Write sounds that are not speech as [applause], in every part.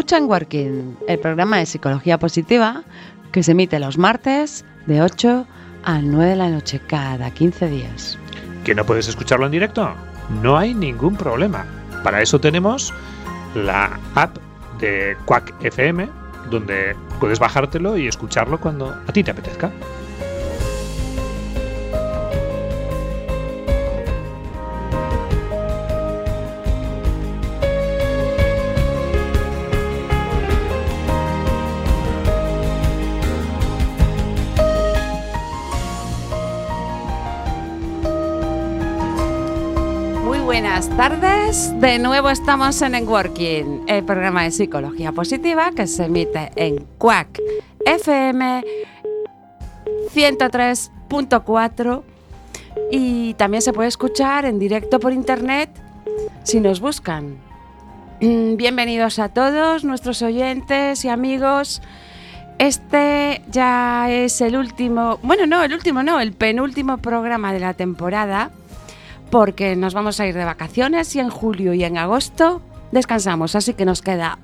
Escucha en Working, el programa de psicología positiva que se emite los martes de 8 a 9 de la noche cada 15 días. ¿Que no puedes escucharlo en directo? No hay ningún problema. Para eso tenemos la app de Quack FM, donde puedes bajártelo y escucharlo cuando a ti te apetezca. Tardes. De nuevo estamos en Working, el programa de psicología positiva que se emite en Quack FM 103.4 y también se puede escuchar en directo por internet si nos buscan. Mm, bienvenidos a todos nuestros oyentes y amigos. Este ya es el último, bueno, no, el último no, el penúltimo programa de la temporada porque nos vamos a ir de vacaciones y en julio y en agosto descansamos, así que nos queda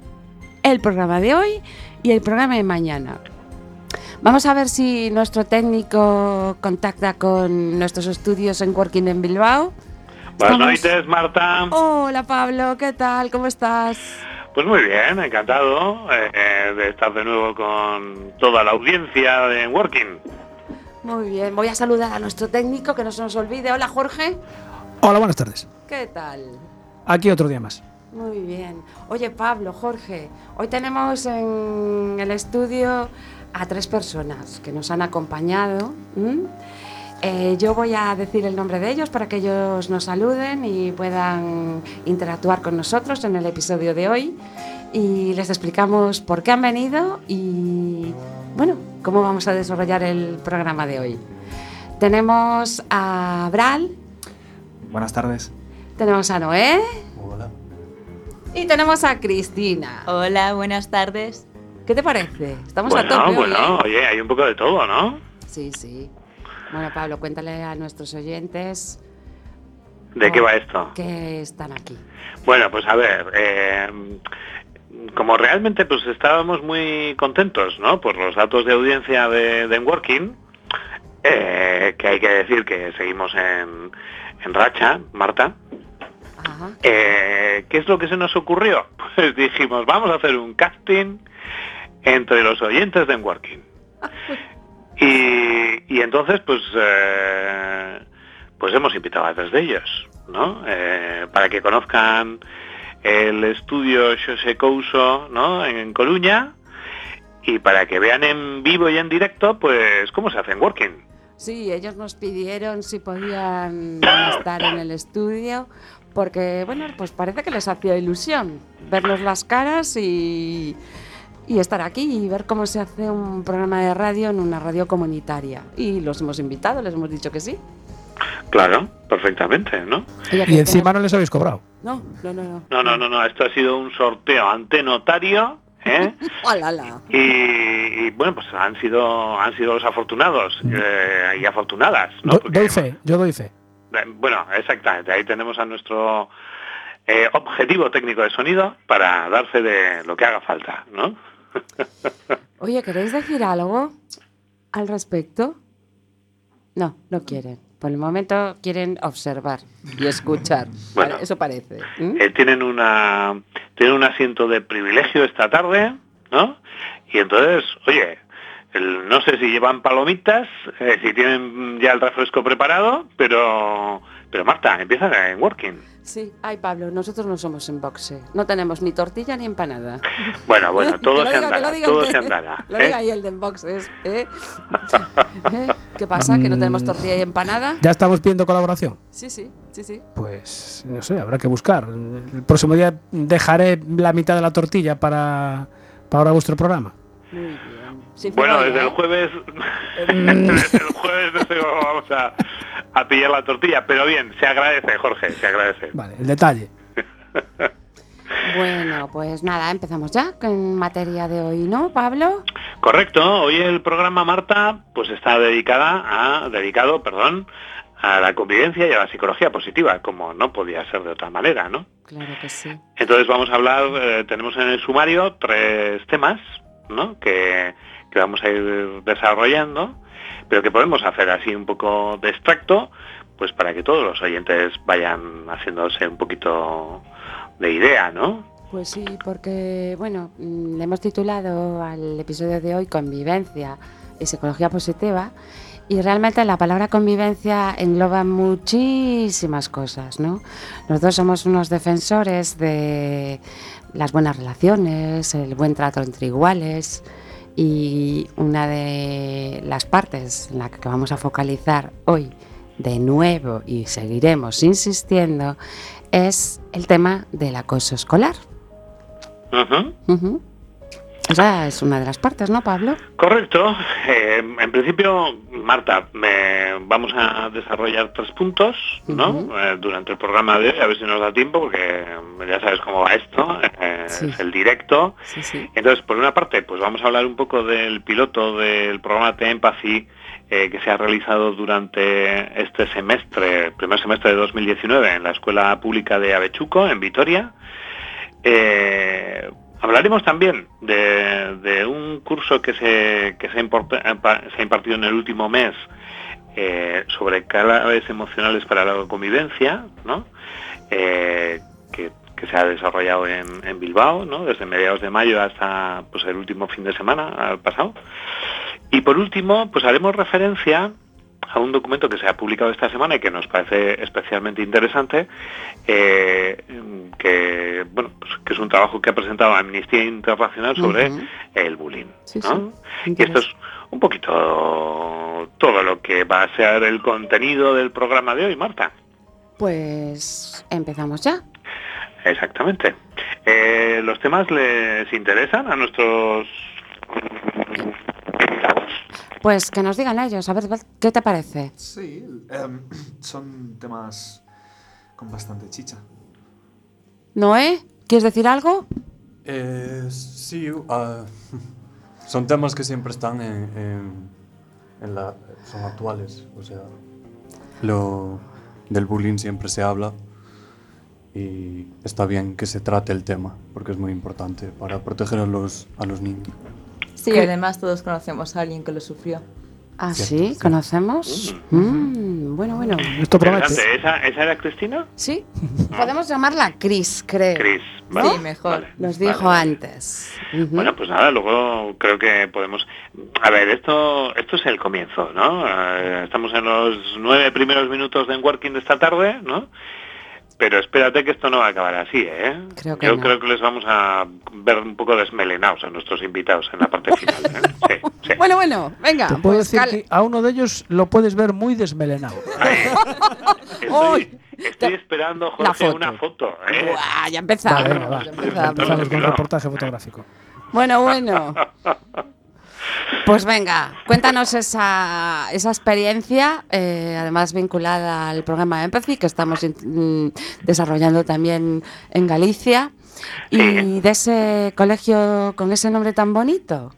el programa de hoy y el programa de mañana. Vamos a ver si nuestro técnico contacta con nuestros estudios en Working en Bilbao. Buenas noches, Marta. Hola, Pablo, ¿qué tal? ¿Cómo estás? Pues muy bien, encantado eh, de estar de nuevo con toda la audiencia de Working. Muy bien, voy a saludar a nuestro técnico, que no se nos olvide. Hola, Jorge. Hola, buenas tardes. ¿Qué tal? Aquí otro día más. Muy bien. Oye, Pablo, Jorge, hoy tenemos en el estudio a tres personas que nos han acompañado. Eh, yo voy a decir el nombre de ellos para que ellos nos saluden y puedan interactuar con nosotros en el episodio de hoy. Y les explicamos por qué han venido y, bueno, cómo vamos a desarrollar el programa de hoy. Tenemos a Bral, Buenas tardes. Tenemos a Noé. Hola. Y tenemos a Cristina. Hola, buenas tardes. ¿Qué te parece? Estamos bueno, a tope. Bueno, ¿eh? oye, hay un poco de todo, ¿no? Sí, sí. Bueno, Pablo, cuéntale a nuestros oyentes. ¿De qué va esto? Que están aquí. Bueno, pues a ver, eh, como realmente pues estábamos muy contentos, ¿no? Por los datos de audiencia de, de Working, eh, que hay que decir que seguimos en, en racha, Marta. Eh, ¿Qué es lo que se nos ocurrió? [laughs] Pues dijimos, vamos a hacer un casting entre los oyentes de Working. [laughs] Y, entonces, pues, eh, pues hemos invitado a tres de ellos, ¿no? Eh, para que conozcan el estudio José Couso, ¿no? En Coruña y para que vean en vivo y en directo, pues, cómo se hace en Working. Sí, ellos nos pidieron si podían estar en el estudio, porque, bueno, pues parece que les hacía ilusión vernos las caras y, y estar aquí y ver cómo se hace un programa de radio en una radio comunitaria. Y los hemos invitado, les hemos dicho que sí. Claro, perfectamente, ¿no? Y encima no les habéis cobrado. No, no, no, no. No, no, no, no. Esto ha sido un sorteo ante notario ¿eh? [laughs] y, bueno, pues han sido han sido los afortunados eh, y afortunadas. ¿no? doy fe, yo doy fe. Eh, bueno, exactamente. Ahí tenemos a nuestro eh, objetivo técnico de sonido para darse de lo que haga falta, ¿no? [laughs] Oye, ¿queréis decir algo al respecto? No, no quieren. Por el momento quieren observar y escuchar. [laughs] Bueno, eso parece. Eh, tienen una tienen un asiento de privilegio esta tarde, ¿no? Y entonces, oye, no sé si llevan palomitas, eh, si tienen ya el refresco preparado, pero pero Marta, empieza en working. Sí, ay Pablo, nosotros no somos en boxe. No tenemos ni tortilla ni empanada. Bueno, bueno, [laughs] todo se andará, todo se andará. Lo diga [laughs] ahí el del boxe. ¿eh? [laughs] ¿Eh? ¿Qué pasa? ¿Que no tenemos tortilla y empanada? ¿Ya estamos pidiendo colaboración? Sí, sí, sí, sí. Pues, no sé, habrá que buscar. El próximo día dejaré la mitad de la tortilla para, para vuestro programa. Muy bien bueno, [laughs] [laughs] desde el jueves, desde el jueves vamos a, a, pillar la tortilla, pero bien, se agradece, Jorge, se agradece. Vale, el detalle. [laughs] bueno, pues nada, empezamos ya con materia de hoy, ¿no, Pablo? Correcto, hoy el programa Marta, pues está dedicada a, dedicado, perdón, a la convivencia y a la psicología positiva, como no podía ser de otra manera, ¿no? Claro que sí. Entonces vamos a hablar, eh, tenemos en el sumario tres temas, ¿no? Que, que vamos a ir desarrollando, pero que podemos hacer así un poco de extracto, pues para que todos los oyentes vayan haciéndose un poquito de idea, ¿no? Pues sí, porque, bueno, mm, le hemos titulado al episodio de hoy Convivencia y Psicología Positiva. Y realmente la palabra convivencia engloba muchísimas cosas, ¿no? Nosotros somos unos defensores de las buenas relaciones, el buen trato entre iguales y una de las partes en la que vamos a focalizar hoy de nuevo y seguiremos insistiendo es el tema del acoso escolar. Esa es una de las partes, ¿no, Pablo? Correcto. Eh, en principio, Marta, vamos a desarrollar tres puntos ¿no? Eh, durante el programa de hoy, a ver si nos da tiempo, porque ya sabes cómo va esto, eh, Sí. es el directo. Sí, sí. Entonces, por una parte, pues vamos a hablar un poco del piloto del programa de Empathy que se ha realizado durante este semestre, primer semestre de 2019, en la Escuela Pública de Avechuco, en Vitoria. Eh, hablaremos también de, un curso que se, que se, eh, se ha impartido en el último mes eh, sobre claves emocionales para la convivencia, ¿no? Eh, que, se ha desarrollado en, Bilbao, ¿no? desde mediados de mayo hasta pues, el último fin de semana pasado. Y por último, pues haremos referencia a un documento que se ha publicado esta semana y que nos parece especialmente interesante, eh, que bueno, pues, que es un trabajo que ha presentado Amnistía Internacional sobre el bullying. Sí, ¿no? sí. Y esto es un poquito todo lo que va a ser el contenido del programa de hoy, Marta. Pues empezamos ya. Exactamente. Eh, ¿Los temas les interesan a nuestros? Pues que nos digan ellos, a ver, ¿qué te parece? Sí, em, [clears throat] son temas con bastante chicha. Noé, ¿quieres decir algo? Eh, sí, ah, [laughs] son temas que siempre están en, en- en la, son actuales, o sea, lo del bullying siempre se habla y está bien que se trate el tema porque es muy importante para proteger a los, a los niños. Sí, ¿Qué? además todos conocemos a alguien que lo sufrió. Ah, sí. ¿conocemos? Mm, bueno, bueno. Esto promete. ¿Esa, ¿Esa era Cristina? Sí, [laughs] podemos llamarla Chris, creo. Cris. Sí, mejor. Nos Vale, dijo vale. antes. Bueno, pues nada, luego creo que podemos... A ver, esto esto es el comienzo, ¿no? Eh, estamos en los nueve primeros minutos de En Working de esta tarde, ¿no? Pero espérate que esto no va a acabar así, ¿eh? Creo que Yo no. creo que les vamos a ver un poco desmelenados a nuestros invitados en la parte final. ¿eh? Sí, sí. Bueno, bueno, venga. Te puedo pues decir que a uno de ellos lo puedes ver muy desmelenado. [laughs] Estoy, estoy esperando, La Jorge, foto. una foto. ¿eh? Ya empezamos. Vale, venga, va. ya empezamos. Empezamos con el No. reportaje fotográfico. Bueno, bueno. [laughs] Pues venga, cuéntanos esa, esa experiencia, eh, además vinculada al programa Empathy que estamos in- mm, desarrollando también en Galicia y de ese colegio con ese nombre tan bonito.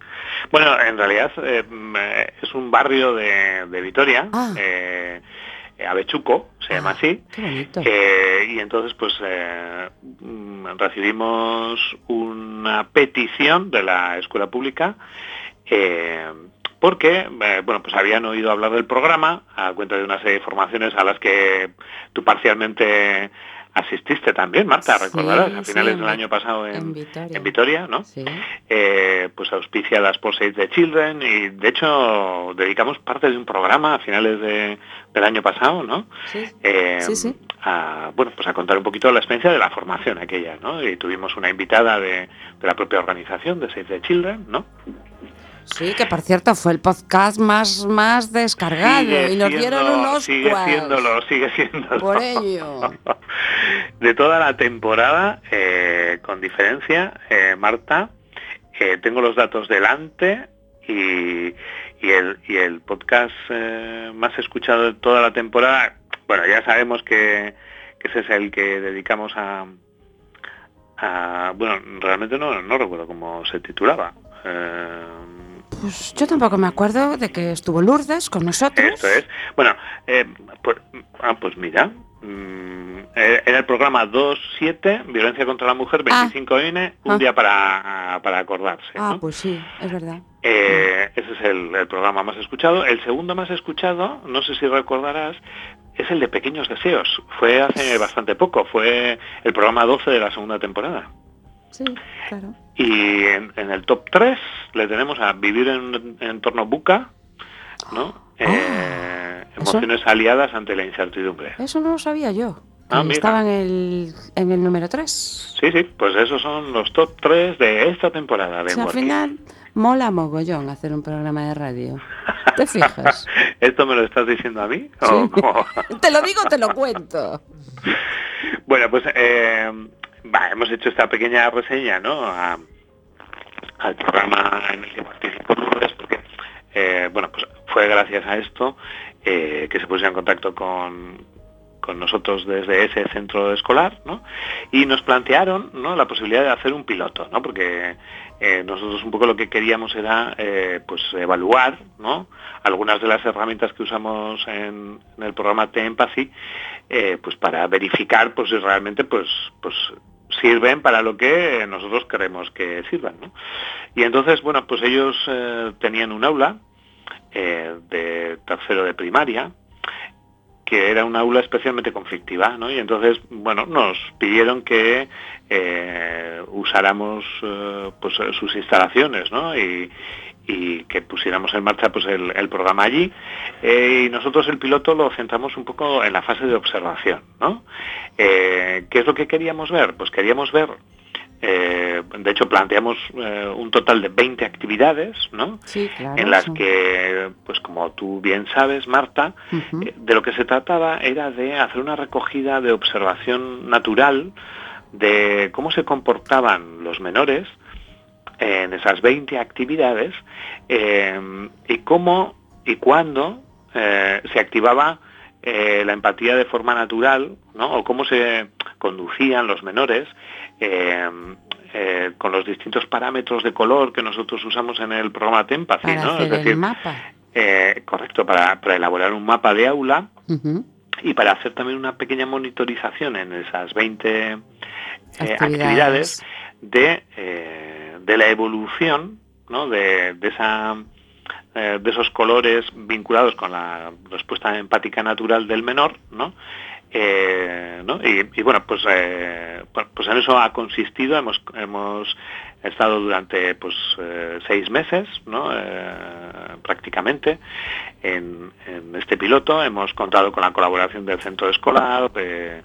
Bueno, en realidad eh, mm, es un barrio de, de Vitoria, Ah. eh, Avechuco, se llama Ah, así. Eh, y entonces pues eh, mm, recibimos una petición de la escuela pública eh, porque eh, bueno pues habían oído hablar del programa a cuenta de una serie de formaciones a las que tú parcialmente asististe también, Marta, Sí, recordarás, a finales del año pasado en, en Vitoria. en Vitoria, ¿no? Sí. eh, pues auspicia las por Save the Children y de hecho dedicamos parte de un programa a finales de- del año pasado, ¿no? Sí. Eh. A, bueno, pues a contar un poquito la experiencia de la formación aquella, ¿no? Y tuvimos una invitada de, de la propia organización de Save the Children, ¿no? Sí, que por cierto fue el podcast más, más descargado Sigue y nos siendo- dieron unos Sigue cuas siéndolo, sigue siéndolo. Por ello. [laughs] de toda la temporada, eh, con diferencia, eh, Marta, eh, tengo los datos delante y, y el, y el podcast eh, más escuchado de toda la temporada, bueno, ya sabemos que, que ese es el que dedicamos a, a- bueno, realmente no, no recuerdo cómo se titulaba. Eh, Pues yo tampoco me acuerdo de que estuvo Lourdes con nosotros. Esto es. Bueno, eh, pues, ah, pues mira, mm, eh, era el programa 2.7, Violencia contra la Mujer, 25N, un Ah. día para, para acordarse. Ah, ¿no? pues sí, es verdad. Eh, ese es el, el programa más escuchado. El segundo más escuchado, no sé si recordarás, es el de Pequeños Deseos. Fue hace bastante poco, fue el programa 12 de la segunda temporada. Sí, claro. Y en, en el top 3 le tenemos a Vivir en un entorno buca, ¿no? Eh, eso- emociones aliadas ante la incertidumbre. Eso no lo sabía yo. Ah, estaba en el, en el número 3. Sí, sí, pues esos son los top 3 de esta temporada de O sea, al final mola mogollón hacer un programa de radio. ¿Te fijas? [laughs] ¿Esto me lo estás diciendo a mí? ¿O Sí. cómo? [laughs] te lo digo, te lo cuento. [laughs] Bueno, pues eh, hemos hecho esta pequeña reseña, al programa en el que participó porque, eh, bueno, pues fue gracias a esto eh, que se puso en contacto con, con nosotros desde ese centro escolar, ¿no? Y nos plantearon, ¿no? La posibilidad de hacer un piloto, ¿no? Porque eh, nosotros un poco lo que queríamos era, pues, evaluar, ¿no? Algunas de las herramientas que usamos en, el programa T-Empathy, pues para verificar, pues, si realmente, pues, pues, sirven para lo que nosotros queremos que sirvan, ¿no? Y entonces, bueno, pues ellos eh, tenían un aula eh, de tercero de primaria, que era un aula especialmente conflictiva, ¿no? Y entonces, bueno, nos pidieron que eh, usáramos pues sus instalaciones, ¿no? Y, y que pusiéramos en marcha pues el, el programa allí. Eh, y nosotros el piloto lo centramos un poco en la fase de observación, ¿no? Eh, ¿Qué es lo que queríamos ver? Pues queríamos ver eh, de hecho, planteamos un total de 20 actividades, ¿no? Sí, claro. en las sí. que, pues como tú bien sabes, Marta, de lo que se trataba era de hacer una recogida de observación natural de cómo se comportaban los menores en esas 20 actividades eh, y cómo y cuándo eh, se activaba eh, la empatía de forma natural, ¿no? o cómo se conducían los menores con los distintos parámetros de color que nosotros usamos en el programa Tempathy, Para ¿no? hacer Es decir, el mapa. correcto, para, para elaborar un mapa de aula y para hacer también una pequeña monitorización en esas 20 eh, Actividades. actividades de, de la evolución ¿no? de, de esa eh, de esos colores vinculados con la respuesta empática natural del menor, ¿no? Eh, ¿no? Y, bueno, pues, eh, pu- pues en eso ha consistido, hemos, hemos estado durante pues seis meses, ¿no? Prácticamente, en, en este piloto. Hemos contado con la colaboración del centro escolar, de-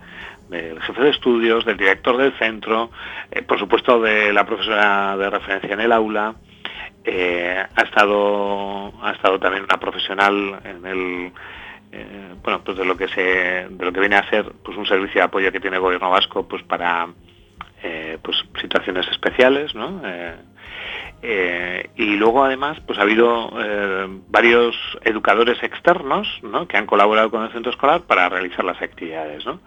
del jefe de estudios, del director del centro, eh, por supuesto de la profesora de referencia en el aula. Eh, ha estado ha estado también una profesional en el eh, bueno pues de lo que se de lo que viene a ser pues un servicio de apoyo que tiene el gobierno vasco pues para pues situaciones especiales ¿no? Y luego además pues ha habido varios educadores externos ¿no? que han colaborado con el centro escolar para realizar las actividades ¿no?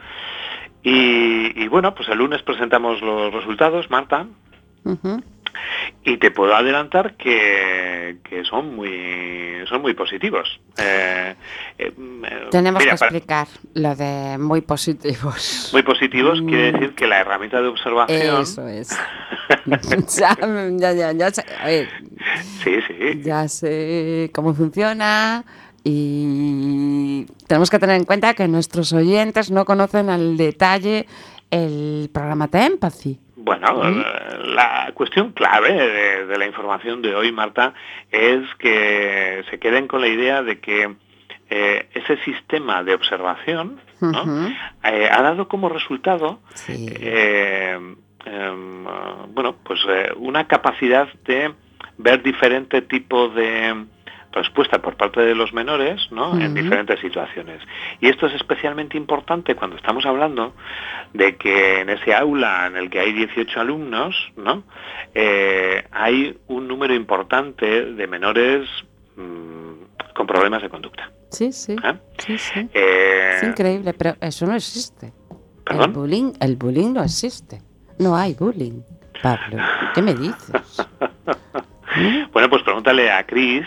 Y, y bueno pues el lunes presentamos los resultados Marta y te puedo adelantar que, que son muy son muy positivos. Eh, eh, eh, Tenemos mira, que para- explicar lo de muy positivos. muy positivos quiere Mm. decir que la herramienta de observación Eso es. [laughs] ya, ya, ya, ya sé, a ver, sí sí ya sé cómo funciona y tenemos que tener en cuenta que nuestros oyentes no conocen al detalle el programa de Empathy. Bueno, Mm. la cuestión clave de, de la información de hoy, Marta, es que se queden con la idea de que eh, ese sistema de observación. Eh, ha dado como resultado Sí. eh, em, bueno, pues eh, una capacidad de ver diferente tipo de respuesta por parte de los menores ¿no? en diferentes situaciones. Y esto es especialmente importante cuando estamos hablando de que en ese aula en el que hay 18 alumnos, ¿no? Eh, hay un número importante de menores mm, con problemas de conducta. Sí, sí, ¿eh? sí, sí. Eh, Es increíble, pero eso no existe. El ¿Perdón? bullying, el bullying no existe. No hay bullying. Pablo, ¿qué me dices? [laughs] Bueno, pues pregúntale a Chris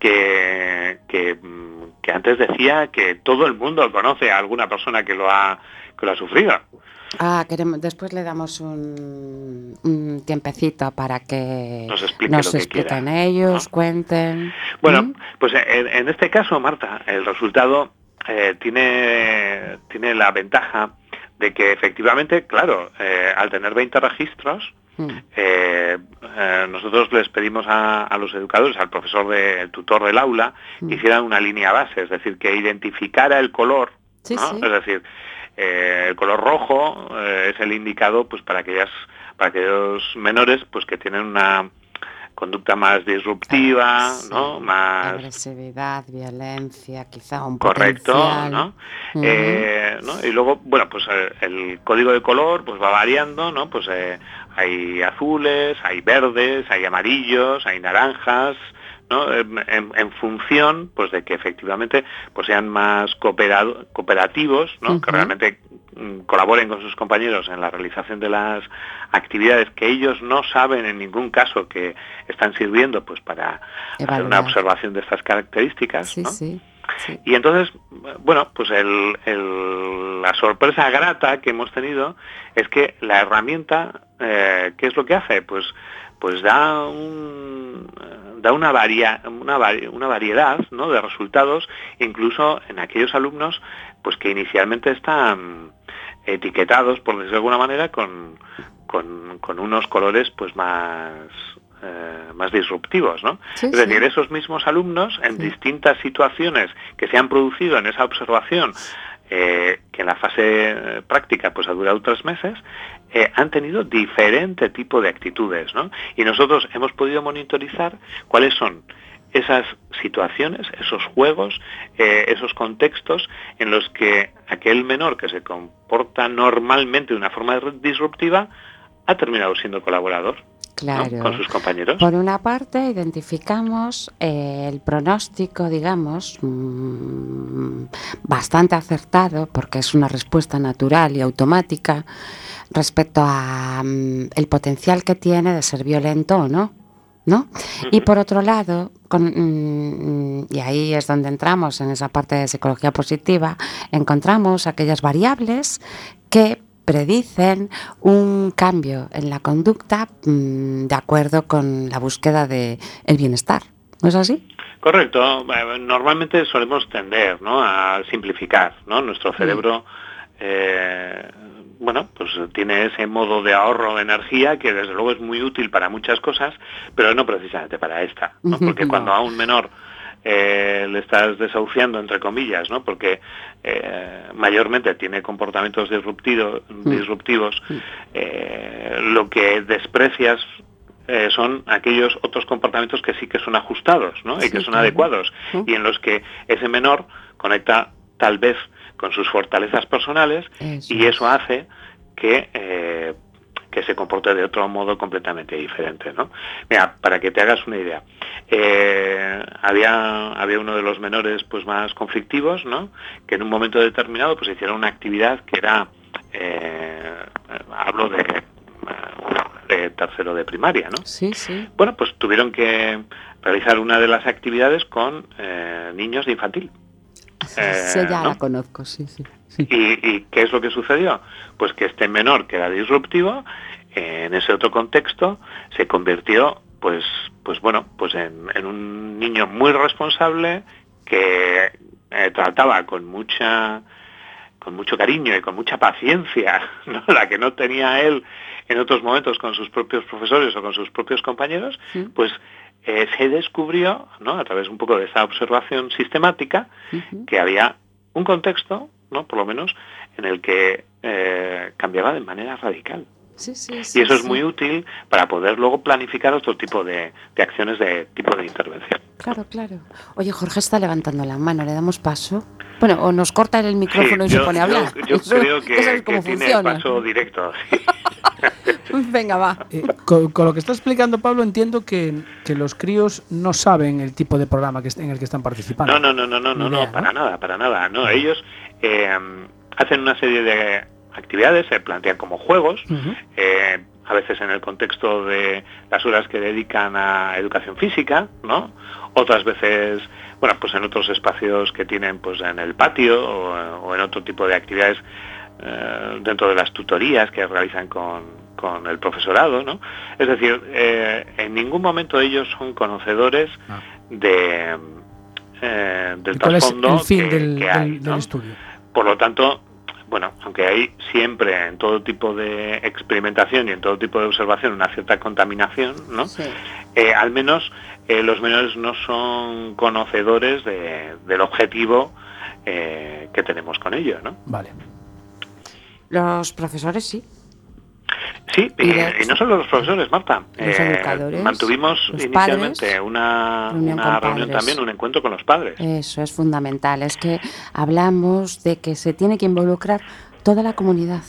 que, que, mm, que antes decía que todo el mundo conoce a alguna persona que lo ha, que lo ha sufrido. Ah, queremos, después le damos un, un tiempecito para que Nos explique expliquen quiera, ellos, ¿no? cuenten. Bueno, ¿Mm? pues en, en este caso, Marta, el resultado eh, tiene, tiene la ventaja de que efectivamente, claro, eh, al tener 20 registros. Eh, eh, nosotros les pedimos a, a los educadores, al profesor, de, el tutor del aula, Mm. que hicieran una línea base, es decir, que identificara el color, Sí, ¿no? sí. es decir, eh, el color rojo es el indicado pues para aquellas para aquellos menores pues que tienen una conducta más disruptiva, Ah, Sí. ¿no? Más Agresividad, violencia, quizá un correcto, potencial. ¿no? Eh, ¿no? Y luego, bueno, pues eh, el código de color pues va variando, ¿no? Pues eh, hay azules, hay verdes, hay amarillos, hay naranjas, ¿no? En, en- en función, pues de que efectivamente pues sean más cooperado- cooperativos, ¿no? Que realmente mm, colaboren con sus compañeros en la realización de las actividades que ellos no saben en ningún caso que están sirviendo pues para hacer una observación de estas características, Sí, ¿no? sí. Y entonces, bueno, pues la sorpresa grata que hemos tenido es que la herramienta, eh, ¿qué es lo que hace? Pues, pues da, eh, da una, varia- una, una variedad ¿no? de resultados, incluso en aquellos alumnos pues que inicialmente están etiquetados, por decirlo de alguna manera, con, con, con unos colores pues más, eh, más disruptivos, ¿no? Sí, es sí. decir, esos mismos alumnos en Sí. distintas situaciones que se han producido en esa observación, eh, que en la fase eh, práctica pues ha durado tres meses, eh, han tenido diferente tipo de actitudes, ¿no? Y nosotros hemos podido monitorizar cuáles son esas situaciones, esos juegos, eh, esos contextos en los que aquel menor que se comporta normalmente de una forma disruptiva ha terminado siendo colaborador ¿no? Claro. con sus compañeros. Por una parte, identificamos eh, el pronóstico, digamos, mm, bastante acertado, porque es una respuesta natural y automática respecto a mm, el potencial que tiene de ser violento o no. ¿No? Y por otro lado, con, mm, y ahí es donde entramos en esa parte de psicología positiva, encontramos aquellas variables que predicen un cambio en la conducta mm, de acuerdo con la búsqueda de el bienestar. ¿No es así? Correcto. Normalmente solemos tender ¿no? a simplificar. ¿no? Mm. Nuestro cerebro eh, bueno, pues tiene ese modo de ahorro de energía que desde luego es muy útil para muchas cosas, pero no precisamente para esta. ¿no? [laughs] Porque no. cuando a un menor eh, le estás desahuciando, entre comillas, ¿no? porque eh, mayormente tiene comportamientos disruptido- Mm. disruptivos, eh, lo que desprecias eh, son aquellos otros comportamientos que sí que son ajustados ¿no? y Sí, que son claro. adecuados Mm. y en los que ese menor conecta tal vez con sus fortalezas personales Eso y es. eso hace que, que se comporte de otro modo completamente diferente. ¿no? Mira, para que te hagas una idea, eh, había, había uno de los menores pues más conflictivos, ¿no? que en un momento determinado pues hicieron una actividad que era, eh, hablo de, eh, de tercero de primaria, ¿no? Sí, sí. Bueno, pues tuvieron que realizar una de las actividades con eh, niños de infantil. Eh, sí, ya ¿no? la conozco, sí, sí. sí. ¿Y, y qué es lo que sucedió? Pues que este menor que era disruptivo, eh, en ese otro contexto, se convirtió, pues, pues bueno, pues en, en un niño muy responsable que eh, trataba con mucha con mucho cariño y con mucha paciencia, [laughs] ¿no? la que no tenía él en otros momentos con sus propios profesores o con sus propios compañeros, Sí. pues eh, se descubrió, ¿no? a través un poco de esta observación sistemática, que había un contexto, ¿no? por lo menos, en el que eh, cambiaba de manera radical. Sí, sí, y sí, eso es muy útil para poder luego planificar otro tipo de, de acciones de tipo de intervención. Claro, claro. Oye, Jorge está levantando la mano, ¿le damos paso? Bueno, o nos corta el micrófono y Sí, se yo- pone a yo- hablar. [laughs] Yo, Eso- creo que, que sabes que cómo tiene funciona. paso directo. [laughs] Venga, va. Eh, con, con lo que está explicando Pablo, entiendo que, que los críos no saben el tipo de programa que, en el que están participando. No, no, no, no, no, no, no, idea, para nada, para nada. No, ellos eh, hacen una serie de actividades, se plantean como juegos, eh, a veces en el contexto de las horas que dedican a educación física, ¿no? Otras veces, bueno, pues en otros espacios que tienen pues en el patio o, o en otro tipo de actividades eh, dentro de las tutorías que realizan con, con el profesorado, ¿no? Es decir, eh, en ningún momento ellos son conocedores Ah. de del ¿Y ¿Cuál es trasfondo que, del, que hay, del- ¿no? del estudio? Por lo tanto, bueno, aunque hay siempre en todo tipo de experimentación y en todo tipo de observación una cierta contaminación, ¿no? Sí. Eh, al menos eh, los menores no son conocedores de- del objetivo eh, que tenemos con ello, ¿no? Vale. Los profesores sí. Sí, Y y, no solo los profesores, Marta. Los educadores, mantuvimos los inicialmente padres, una, reunión una reunión también, un encuentro con los padres. Eso es fundamental. Es que hablamos de que se tiene que involucrar toda la comunidad.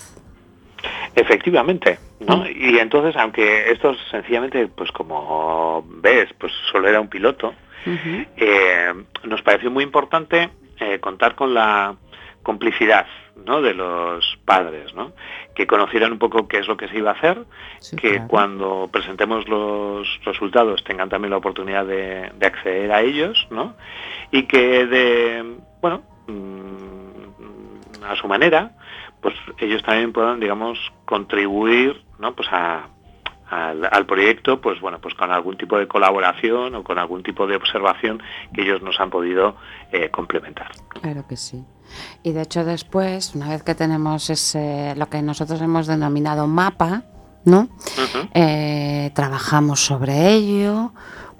Efectivamente, ¿no? Y entonces, aunque esto sencillamente, pues como ves, pues solo era un piloto, eh, nos pareció muy importante eh, contar con la complicidad ¿no? de los padres, ¿no? que conocieran un poco qué es lo que se iba a hacer, Sí, que claro. cuando presentemos los resultados tengan también la oportunidad de, de acceder a ellos, ¿no? y que de, bueno, mm, a su manera, pues ellos también puedan, digamos, contribuir, ¿no? Pues a, al, al proyecto, pues bueno, pues con algún tipo de colaboración o con algún tipo de observación que ellos nos han podido eh, complementar. Claro que sí. Y de hecho después, una vez que tenemos ese, lo que nosotros hemos denominado mapa, ¿no? Eh, trabajamos sobre ello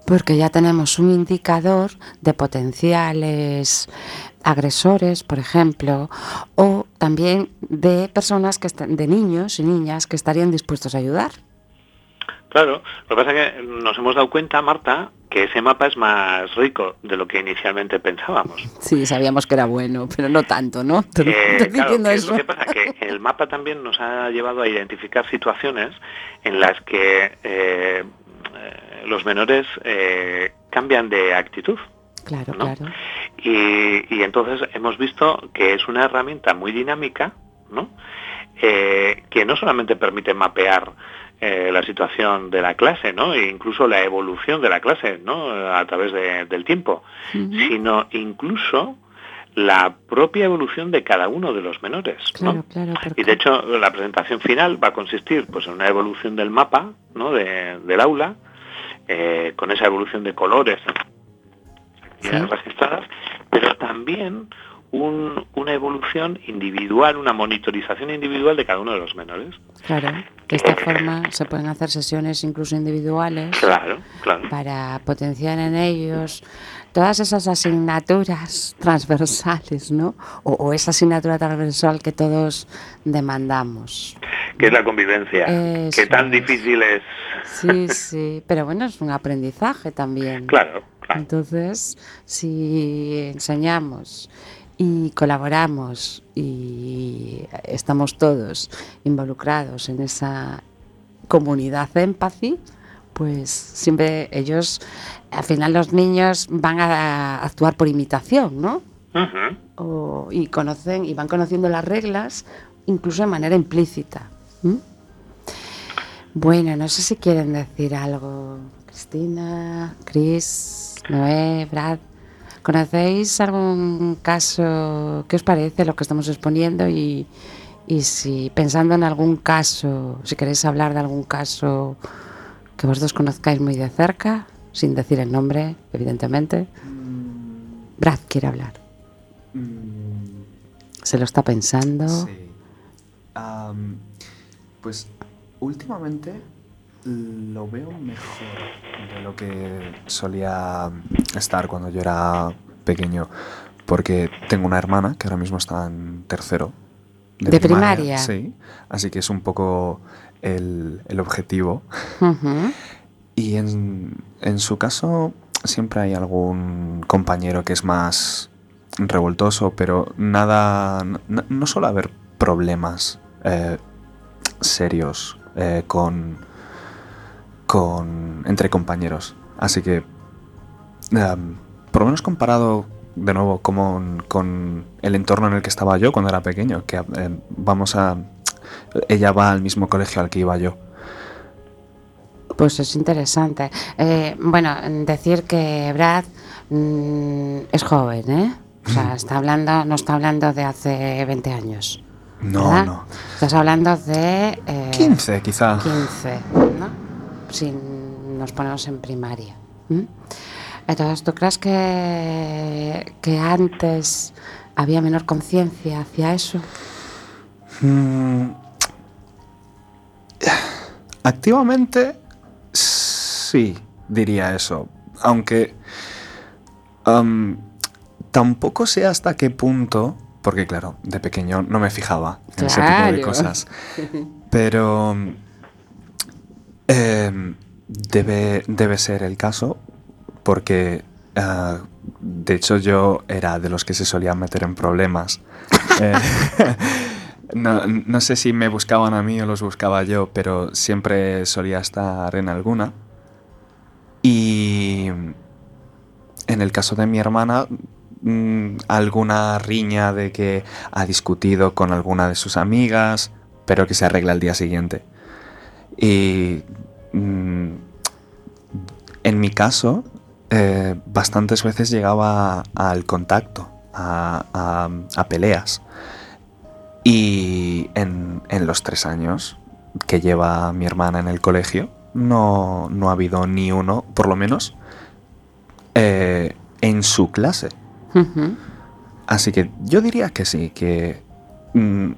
porque ya tenemos un indicador de potenciales agresores, por ejemplo, o también de personas que están, de niños y niñas que estarían dispuestos a ayudar. Claro, lo que pasa es que nos hemos dado cuenta, Marta, que ese mapa es más rico de lo que inicialmente pensábamos. Sí, sabíamos que era bueno, pero no tanto, ¿no? Eh, claro, diciendo ¿qué es eso. lo que pasa? Que el mapa también nos ha llevado a identificar situaciones en las que eh, eh, los menores eh, cambian de actitud. Claro, ¿no? claro. Y, y entonces hemos visto que es una herramienta muy dinámica, ¿no? Eh, que no solamente permite mapear eh, la situación de la clase, ¿no? E incluso la evolución de la clase, ¿no? A través de- del tiempo, sino incluso la propia evolución de cada uno de los menores, ¿no? Claro. Y de hecho la presentación final va a consistir pues en una evolución del mapa, ¿no? de- del aula, eh, con esa evolución de colores Sí. registradas, pero también un- una evolución individual, una monitorización individual de cada uno de los menores. Claro, de esta forma se pueden hacer sesiones incluso individuales Claro, claro. para potenciar en ellos todas esas asignaturas transversales, ¿no? O, o esa asignatura transversal que todos demandamos. Que es la convivencia. Eso que tan es. difícil es. Sí, sí, pero bueno, es un aprendizaje también. Claro, claro. Entonces, si enseñamos y colaboramos y estamos todos involucrados en esa comunidad empathy, pues siempre ellos, al final los niños van a actuar por imitación, ¿no? O- y conocen y van conociendo las reglas incluso de manera implícita. Bueno, no sé si quieren decir algo. Cristina, Chris, Noé, Brad. ¿Conocéis algún caso? ¿Qué os parece lo que estamos exponiendo? Y, y si pensando en algún caso, si queréis hablar de algún caso que vosotros conozcáis muy de cerca, sin decir el nombre, evidentemente. Brad quiere hablar. Mm, Se lo está pensando. Sí. Pues últimamente lo veo mejor de lo que solía estar cuando yo era pequeño. Porque tengo una hermana que ahora mismo está en tercero. ¿De primaria? Sí. Así que es un poco el, el objetivo. Y en, en su caso siempre hay algún compañero que es más revoltoso, pero nada, no, no suele haber problemas eh, serios eh, con, con entre compañeros. Así que, em, por lo menos comparado de nuevo con, con el entorno en el que estaba yo cuando era pequeño, que em, vamos a... Ella va al mismo colegio al que iba yo. Pues es interesante. Eh, bueno, decir que Brad mm, es joven, ¿eh? O sea, [laughs] está hablando, no está hablando de hace 20 años. No, ¿verdad? no. Estás hablando de... eh, 15 quizá. 15, ¿no? Si nos ponemos en primaria. Entonces, ¿tú crees que, que antes había menor conciencia hacia eso? Mm, activamente, sí, diría eso. Aunque am, tampoco sé hasta qué punto, porque claro, de pequeño no me fijaba en ese tipo de cosas. [laughs] Pero em, debe, debe ser el caso, porque ah, de hecho yo era de los que se solían meter en problemas. [laughs] Eh, [laughs] no, no sé si me buscaban a mí o los buscaba yo, pero siempre solía estar en alguna. Y en el caso de mi hermana, mm, alguna riña de que ha discutido con alguna de sus amigas, pero que se arregla al día siguiente. Y mm, en mi caso, eh, bastantes veces llegaba al contacto, a, a- a peleas. Y en, en los tres años que lleva mi hermana en el colegio, no, no ha habido ni uno, por lo menos, eh, en su clase. Así que yo diría que sí, que mm,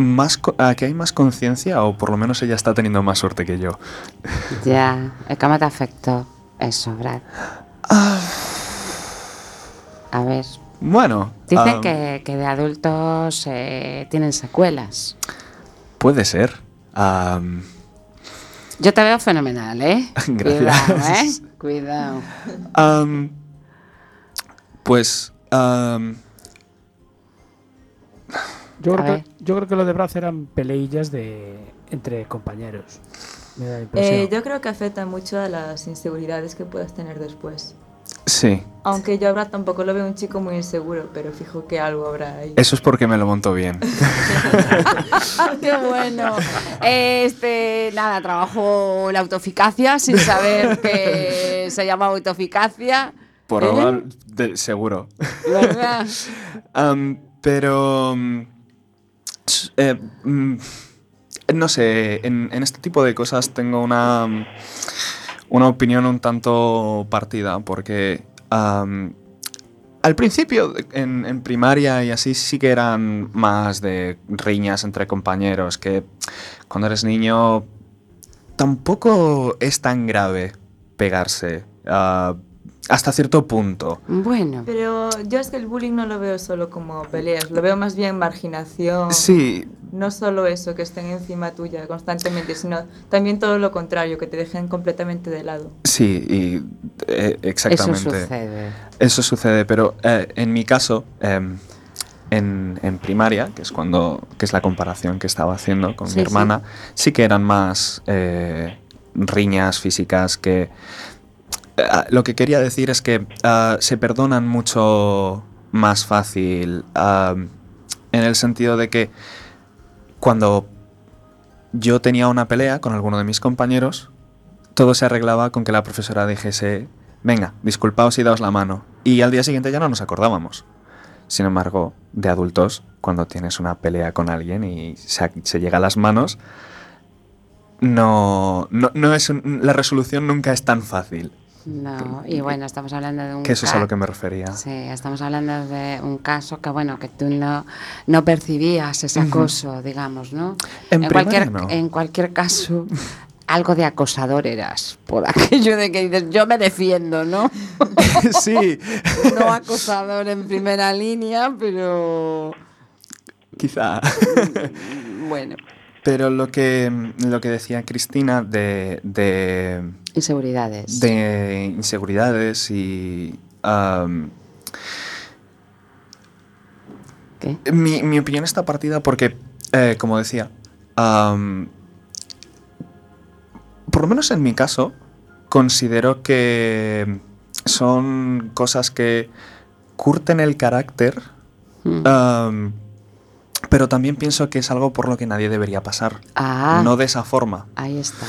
más ah, que hay más conciencia o por lo menos ella está teniendo más suerte que yo. Ya, ¿y ¿cómo te afectó eso, Brad? A ver, Bueno, dicen ah, que, que de adultos eh, tienen secuelas. puede ser. Am, Yo te veo fenomenal, ¿eh? [laughs] Gracias. Cuidado, ¿eh? Cuidado. am, pues Yo creo, que, yo creo que lo de Braz eran peleillas de entre compañeros. Me da la impresión. Eh, yo creo que afecta mucho a las inseguridades que puedas tener después. sí, Aunque yo ahora tampoco lo veo un chico muy inseguro, pero fijo que algo habrá ahí. eso es porque me lo monto bien. [laughs] ¡Qué bueno! Este, nada, trabajo la autoeficacia sin saber que [laughs] se llama autoeficacia. Por ¿Eh? probar, de- seguro. ¿Verdad? Am, [laughs] pero. s- eh, mm, no sé, en, este tipo de cosas tengo una. Una opinión un tanto partida, porque. al principio, en, en primaria y así, sí que eran más de riñas entre compañeros, que cuando eres niño tampoco es tan grave pegarse. ah, hasta cierto punto. Bueno, Pero yo es que el bullying no lo veo solo como peleas, lo veo más bien marginación. Sí, No solo eso, que estén encima tuya constantemente, sino también todo lo contrario, que te dejen completamente de lado. Sí, y eh, eso exactamente. sucede. Eso sucede, pero eh, en mi caso, em, en, en primaria, que es cuando, que es la comparación que estaba haciendo con Sí, mi sí. hermana, sí, que eran más eh, riñas físicas que. Ah, lo que quería decir es que ah, se perdonan mucho más fácil, ah, en el sentido de que cuando yo tenía una pelea con alguno de mis compañeros, todo se arreglaba con que la profesora dijese, venga, disculpaos y daos la mano. Y al día siguiente ya no nos acordábamos. Sin embargo, de adultos, cuando tienes una pelea con alguien y se, se llega a las manos, no, no, no es un- la resolución nunca es tan fácil. No, y bueno, estamos hablando de un Que eso es a lo que me refería. Sí, estamos hablando de un caso que, bueno, que tú no, no percibías ese acoso, digamos, ¿no? En cualquier, no. en cualquier caso, algo de acosador eras, por [laughs] aquello de que dices, yo me defiendo, ¿no? [laughs] sí, [laughs] No acosador en primera línea, pero quizá. bueno, Pero lo que, lo que decía Cristina de, de, inseguridades. de inseguridades y... Mi, mi opinión está partida porque, eh, como decía, por lo menos en mi caso, considero que son cosas que curten el carácter, Mm. am, pero también pienso que es algo por lo que nadie debería pasar. ah, No de esa forma. ahí está.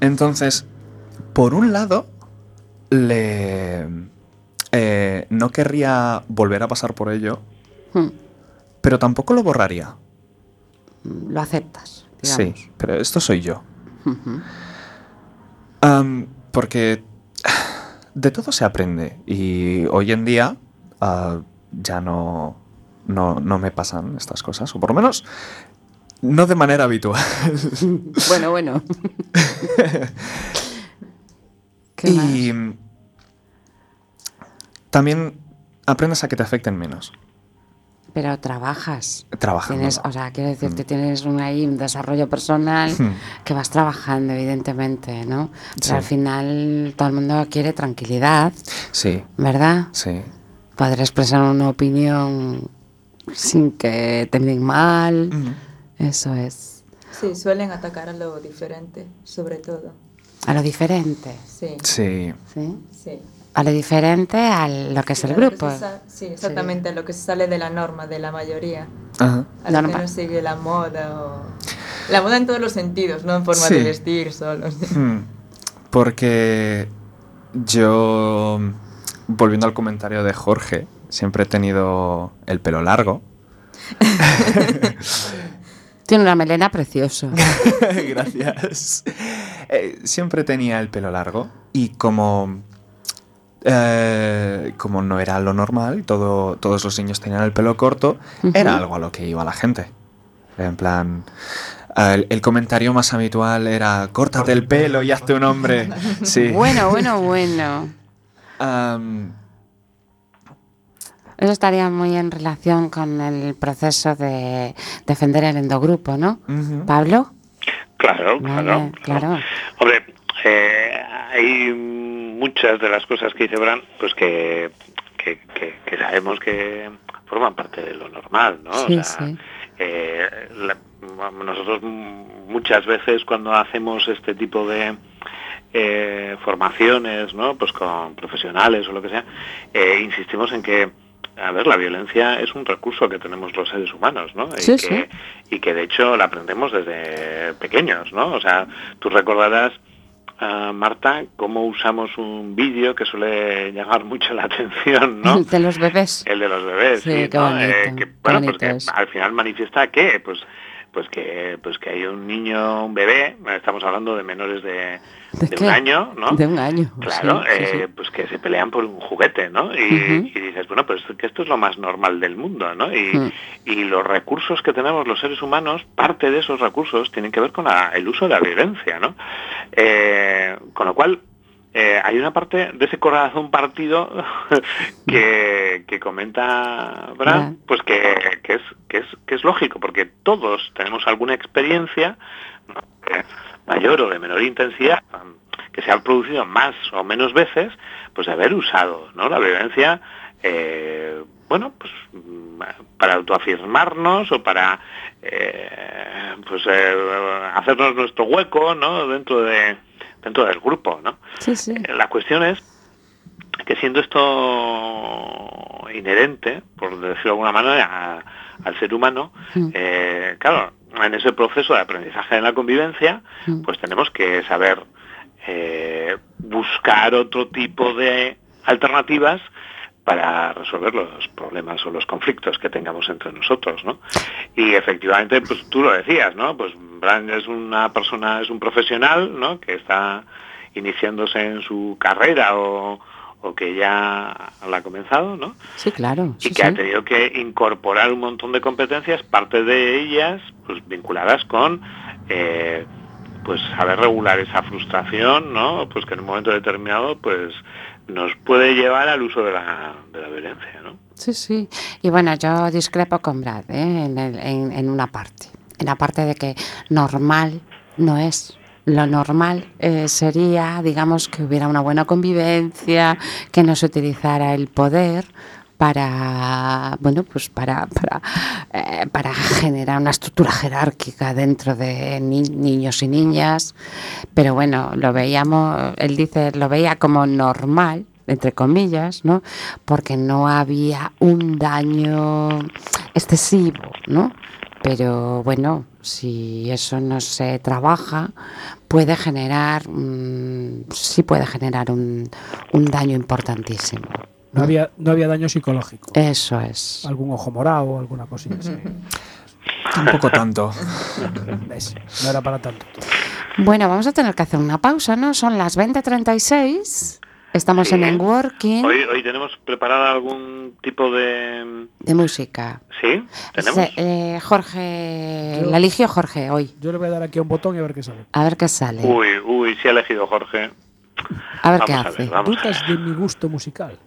Entonces, por un lado, le... eh, no querría volver a pasar por ello, Hmm. pero tampoco lo borraría. Lo aceptas. Digamos. Sí, pero esto soy yo. Porque [sighs] de todo se aprende y hoy en día ah, ya no, no, no me pasan estas cosas, o por lo menos no de manera habitual. [laughs] Bueno, bueno. [laughs] ¿Qué y también aprendes a que te afecten menos. Pero trabajas. Trabajando. Tienes, o sea, quiero decir que Mm. tienes un, ahí un desarrollo personal [laughs] Hmm. que vas trabajando, evidentemente, ¿no? Pero Sí. al final todo el mundo quiere tranquilidad, Sí, ¿verdad? sí. Poder expresar una opinión sin que te miren mal. Eso es. Sí, suelen atacar a lo diferente, sobre todo. A lo diferente, Sí, Sí. ¿sí? sí. A lo diferente a lo que es el que grupo. sí, exactamente, a lo que se sale de la norma, de la mayoría. Ajá. A lo que Norma. no sigue la moda o... La moda en todos los sentidos, no en forma Sí. de vestir solo. Hmm. Porque yo, volviendo al comentario de Jorge, siempre he tenido el pelo largo. [laughs] Tiene una melena preciosa. [laughs] Gracias. Eh, siempre tenía el pelo largo y como, eh, como no era lo normal, todo, todos los niños tenían el pelo corto, era algo a lo que iba la gente. En plan, el, el comentario más habitual era, córtate el pelo y hazte un hombre. [laughs] Sí. Bueno, bueno, bueno. Eso estaría muy en relación con el proceso de defender el endogrupo, ¿no? Pablo. Claro, Vale, claro. claro. Hombre, eh, hay muchas de las cosas que dice Bran, pues que, que, que- que sabemos que forman parte de lo normal, ¿no? Sí, o sea, sí. eh, la- nosotros muchas veces cuando hacemos este tipo de eh, formaciones, ¿no? Pues con profesionales o lo que sea, eh, insistimos en que a ver, la violencia es un recurso que tenemos los seres humanos, ¿no? Sí, y, sí. que, y que de hecho la aprendemos desde pequeños, ¿no? O sea, tú recordarás, ah, Marta, cómo usamos un vídeo que suele llamar mucho la atención, ¿no? [laughs] El de los bebés. El de los bebés, Sí, sí, qué ¿no? bonito, Eh, que, bueno, pues que al final manifiesta que, pues, pues que, pues que hay un niño, un bebé, estamos hablando de menores de, ¿De un año, ¿no? De un año. Claro, sí, eh, sí. pues que se pelean por un juguete, ¿no? Y, dices, bueno, pues que esto es lo más normal del mundo, ¿no? Y, Mm. y los recursos que tenemos los seres humanos, parte de esos recursos tienen que ver con la- el uso de la violencia, ¿no? Eh, con lo cual, eh, hay una parte de ese corazón partido [laughs] que, que comenta Bran. pues que, que es, que, es, que es lógico, porque todos tenemos alguna experiencia mayor o de menor intensidad que se ha producido más o menos veces, pues de haber usado ¿no? la violencia, eh, bueno, pues mm, para autoafirmarnos o para eh, pues eh, hacernos nuestro hueco, ¿no? Dentro de dentro del grupo, ¿no? Sí, sí. Eh, La cuestión es que siendo esto inherente, por decirlo de alguna manera, a- al ser humano, Mm. eh, claro, en ese proceso de aprendizaje de la convivencia, Mm. pues tenemos que saber eh, buscar otro tipo de alternativas para resolver los problemas o los conflictos que tengamos entre nosotros, ¿no? Y efectivamente, pues tú lo decías, ¿no? Pues Bran es una persona, es un profesional, ¿no? Que está iniciándose en su carrera o, o que ya la ha comenzado, ¿no? Sí, claro. y sí, que ha tenido que incorporar un montón de competencias, parte de ellas pues vinculadas con eh, pues saber regular esa frustración, ¿no? Pues que en un momento determinado pues nos puede llevar al uso de la, de la violencia, ¿no? Sí, sí. Y bueno, yo discrepo con Brad ¿eh? en, el- en- en una parte. En la parte de que normal no es. Lo normal eh, sería, digamos, que hubiera una buena convivencia, que no se utilizara el poder para, bueno, pues para, para, eh, generar una estructura jerárquica dentro de ni- niños y niñas. Pero bueno, lo veíamos, él dice, lo veía como normal, entre comillas, ¿no? Porque no había un daño excesivo, ¿no? Pero bueno, si eso no se trabaja, puede generar, mm, sí puede generar un, un daño importantísimo. No había, no había daño psicológico. Eso es. Algún ojo morado o alguna cosilla así. Tampoco tanto. ¿Ves? No era para tanto. Bueno, vamos a tener que hacer una pausa, ¿no? Son las 20.36. Estamos Sí. en el working Hoy, hoy tenemos preparada algún tipo de... de música. ¿Sí? ¿Tenemos? Se- eh, Jorge, Yo- la eligió Jorge hoy. Yo le voy a dar aquí a un botón y a ver qué sale. A ver qué sale. Uy, uy, sí ha elegido Jorge. A ver qué a hace. ver, vamos a Dudas de mi gusto musical.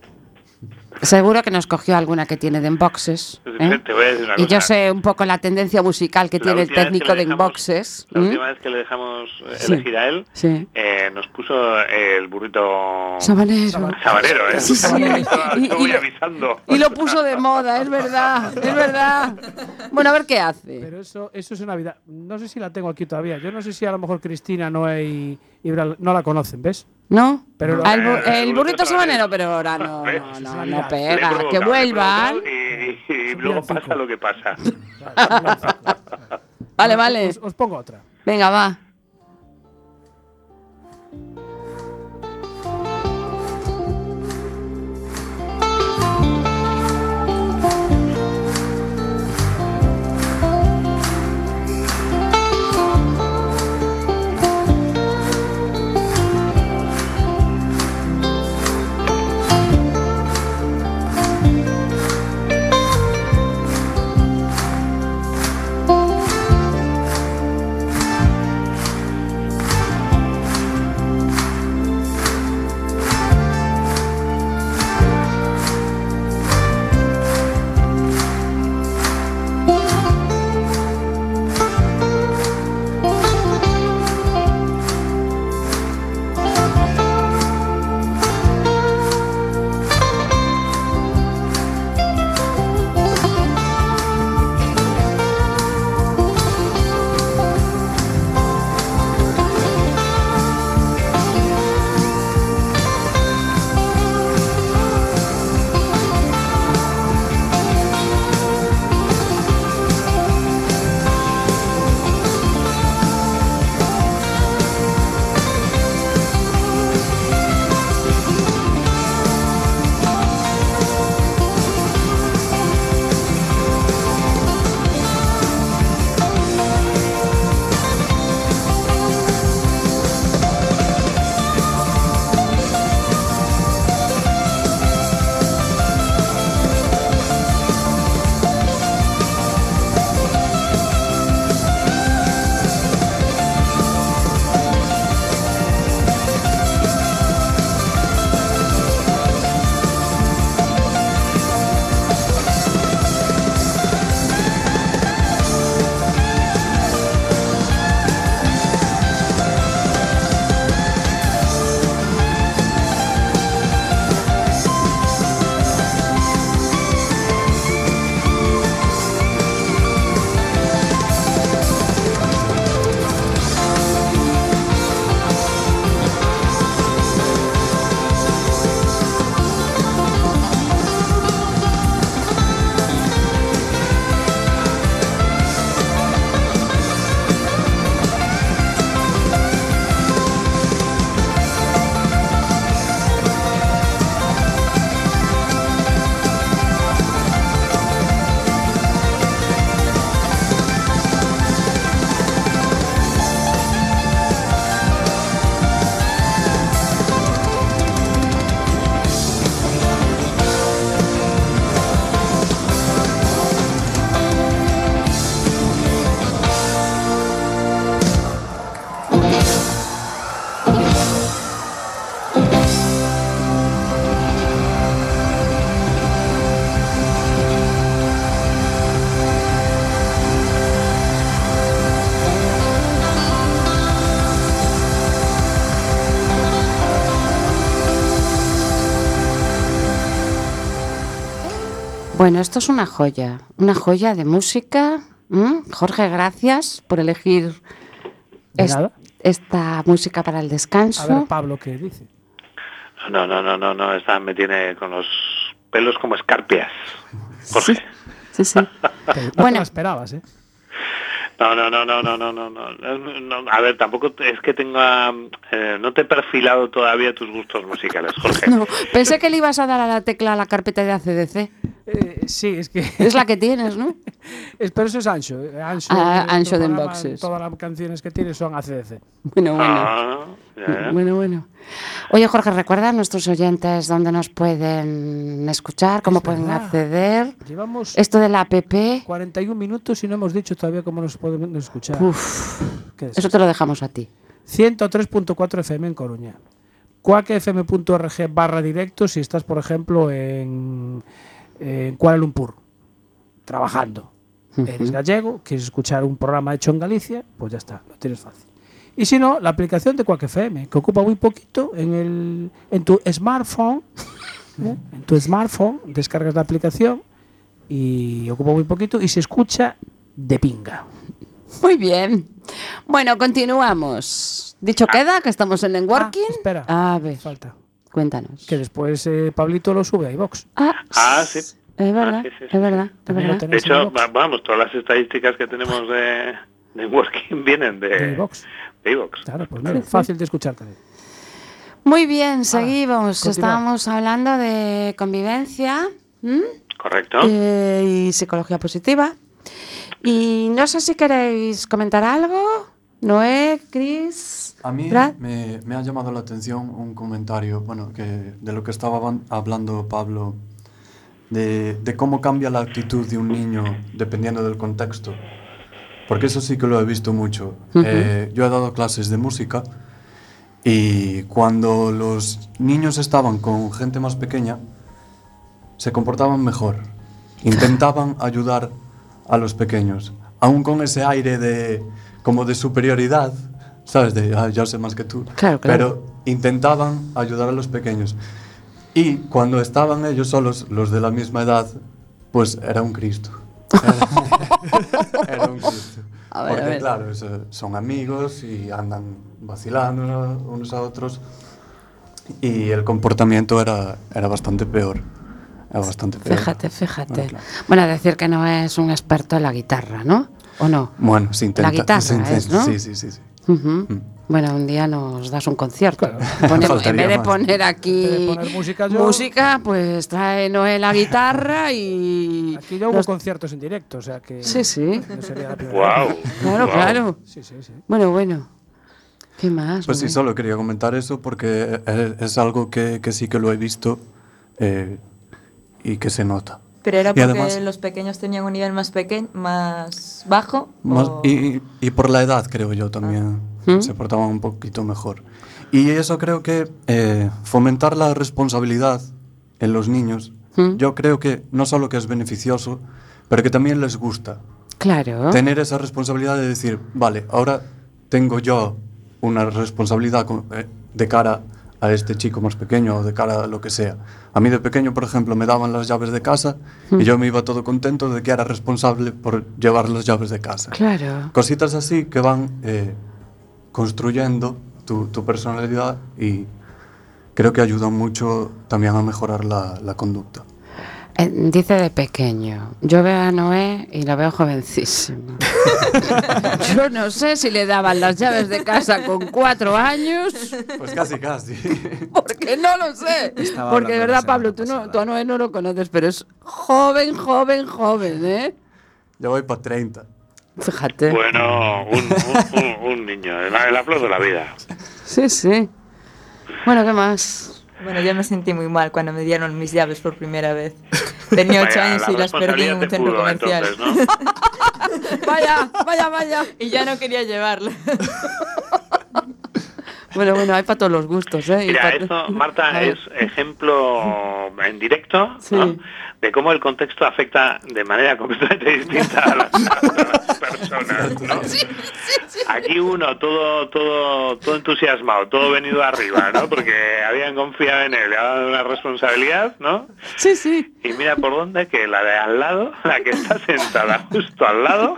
Seguro que nos cogió alguna que tiene de Inboxes. ¿eh? Te voy a decir una Y yo sé un poco la tendencia musical que La tiene el técnico de dejamos- Inboxes. La ¿m? última vez que le dejamos eh, Sí. elegir a él, Sí. eh, nos puso el burrito Sabanero. sabanero, ¿eh? Sí, Y- y voy lo- avisando. Y lo puso de moda, es verdad, es verdad. Bueno, a ver qué hace. Pero eso, eso es una vida. No sé si la tengo aquí todavía. Yo no sé si a lo mejor Cristina, Noé y no la conocen, ¿ves? ¿No? Pero- Ah, el, bu- Eh, el burrito sabanero, pero ahora [laughs] no, no, no, no pega. Que vuelvan. Y, luego pasa lo que pasa. [laughs] Vale, vale. Os, os pongo otra. Venga, va. Bueno, esto es una joya, una joya de música. ¿m? Jorge, gracias por elegir esta música para el A ver, descanso. Pablo, ¿qué dice? No, no, no, no, no, esta me tiene con los pelos como escarpias. Jorge. Sí, sí. [laughs] No te Bueno. esperabas, ¿eh? No, no, no, no, no, no, no, no. A ver, tampoco es que tenga... Eh, no te he perfilado todavía tus gustos musicales, Jorge. [laughs] No, pensé que le ibas a dar a la tecla a la carpeta de ACDC. Eh, sí, es que... Es la que tienes, ¿no? [laughs] es, pero eso es Ancho. Eh, Ancho, ah, eh, Ancho de Boxes. Todas las canciones que tienes son ACDC. Bueno, bueno. Ah ya. Bueno, bueno. Oye, Jorge, recuerda a nuestros oyentes dónde nos pueden escuchar, cómo Es pueden verdad. acceder. Llevamos Esto de la app, 41 minutos y no hemos dicho todavía cómo nos podemos escuchar. Qué eso te lo dejamos a ti. 103.4 FM en Coruña. cuacfm.org barra directo si estás, por ejemplo, en, en Kuala Lumpur, trabajando. Eres gallego, quieres escuchar un programa hecho en Galicia, pues ya está, lo tienes fácil. Y si no, la aplicación de Quack FM, que ocupa muy poquito en, el, en tu smartphone. [laughs] ¿eh? En tu smartphone descargas la aplicación y ocupa muy poquito y se escucha de pinga. Muy bien. Bueno, continuamos. Dicho queda que estamos en Networking. Ah, espera. A ver, Falta. cuéntanos. Que después eh, Pablito lo sube a iVox. Ah, Ah, sí. Es verdad, Ah, sí, sí, sí, es verdad, es. De hecho, vamos, todas las estadísticas que tenemos de, [laughs] de Working vienen de, De iVox. De. Claro, pues mira, fácil de escuchar también. Muy bien, seguimos. continuar. Estábamos hablando de convivencia ¿m? Correcto. Eh, y psicología positiva. Y no sé si queréis comentar algo. Noé, Chris. A mí me, me ha llamado la atención un comentario, bueno, que de lo que estaba hablando Pablo, de, de cómo cambia la actitud de un niño dependiendo del contexto. Porque eso sí que lo he visto mucho. Eh, yo he dado clases de música y cuando los niños estaban con gente más pequeña, se comportaban mejor. Intentaban [laughs] ayudar a los pequeños, aún con ese aire de como de superioridad, ¿sabes? De "Ah, yo sé más que tú. Claro, claro. Pero intentaban ayudar a los pequeños. Y cuando estaban ellos solos, los de la misma edad, pues era un Cristo. Era, [laughs] [laughs] era un Cristo. A ver, a Porque ver. claro, son amigos y andan vacilando uno- unos a otros. Y el comportamiento era, era bastante peor. Era bastante peor. Fíjate, fíjate. Bueno, claro. Bueno, decir que no es un experto en la guitarra, ¿no? ¿O no? Bueno, se intenta. La guitarra se intenta- es, ¿no? Sí, sí, sí. sí. Ujú. Bueno, un día nos das un concierto. Claro. Ponemos- en vez de más. poner aquí de poner música, yo- música, pues trae Noé la guitarra y... Aquí ya hubo los- conciertos en directo, o sea que. Sí, sí. no sería la primera Wow. vez. Claro, claro. Sí, sí, sí. Bueno, bueno. ¿Qué más? Pues sí, solo quería comentar eso porque es algo que, que sí que lo he visto eh, y que se nota. Pero era porque además- los pequeños tenían un nivel más pequeño, más bajo. Más- o- y, y por la edad, creo yo, también ¿Mm? se portaban un poquito mejor. Y eso creo que eh, fomentar la responsabilidad en los niños, ¿Mm? yo creo que no solo que es beneficioso, pero que también les gusta. Claro. Tener esa responsabilidad de decir, vale, ahora tengo yo una responsabilidad con- eh, de cara a este chico más pequeño o de cara a lo que sea. A mí de pequeño, por ejemplo, me daban las llaves de casa y yo me iba todo contento de que era responsable por llevar las llaves de casa. Claro. Cositas así que van eh, construyendo tu, tu personalidad y creo que ayudan mucho también a mejorar la, la conducta. Eh, dice de pequeño. Yo veo a Noé y lo veo jovencísimo. [laughs] Yo no sé si le daban las llaves de casa con cuatro años, Pues casi, casi. [laughs] porque no lo sé. Estaba Porque de verdad, la Pablo, tú, no, tú a Noé no lo conoces, pero es joven, joven, joven, ¿eh? ya voy para 30. Fíjate. Bueno, un, un- un- un niño, el, el flor de la vida. Sí, sí. Bueno, ¿qué más? Bueno, yo me sentí muy mal cuando me dieron mis llaves por primera vez. Tenía ocho Vaya, años la y las perdí en un centro pudo, comercial. entonces, ¿no? [laughs] Vaya, vaya, vaya. Y ya no quería llevarla. Bueno, bueno, hay para todos los gustos, ¿eh? Y Mira, esto, [laughs] Marta, es ejemplo en directo ¿no? De cómo el contexto afecta de manera [laughs] completamente distinta a las, a las personas. ¿no? [laughs] Aquí uno todo, todo, todo entusiasmado, todo venido arriba, ¿no? Porque habían confiado en él, le habían dado una responsabilidad, ¿no? Sí, sí. Y mira por dónde que la de al lado, la que está sentada justo al lado,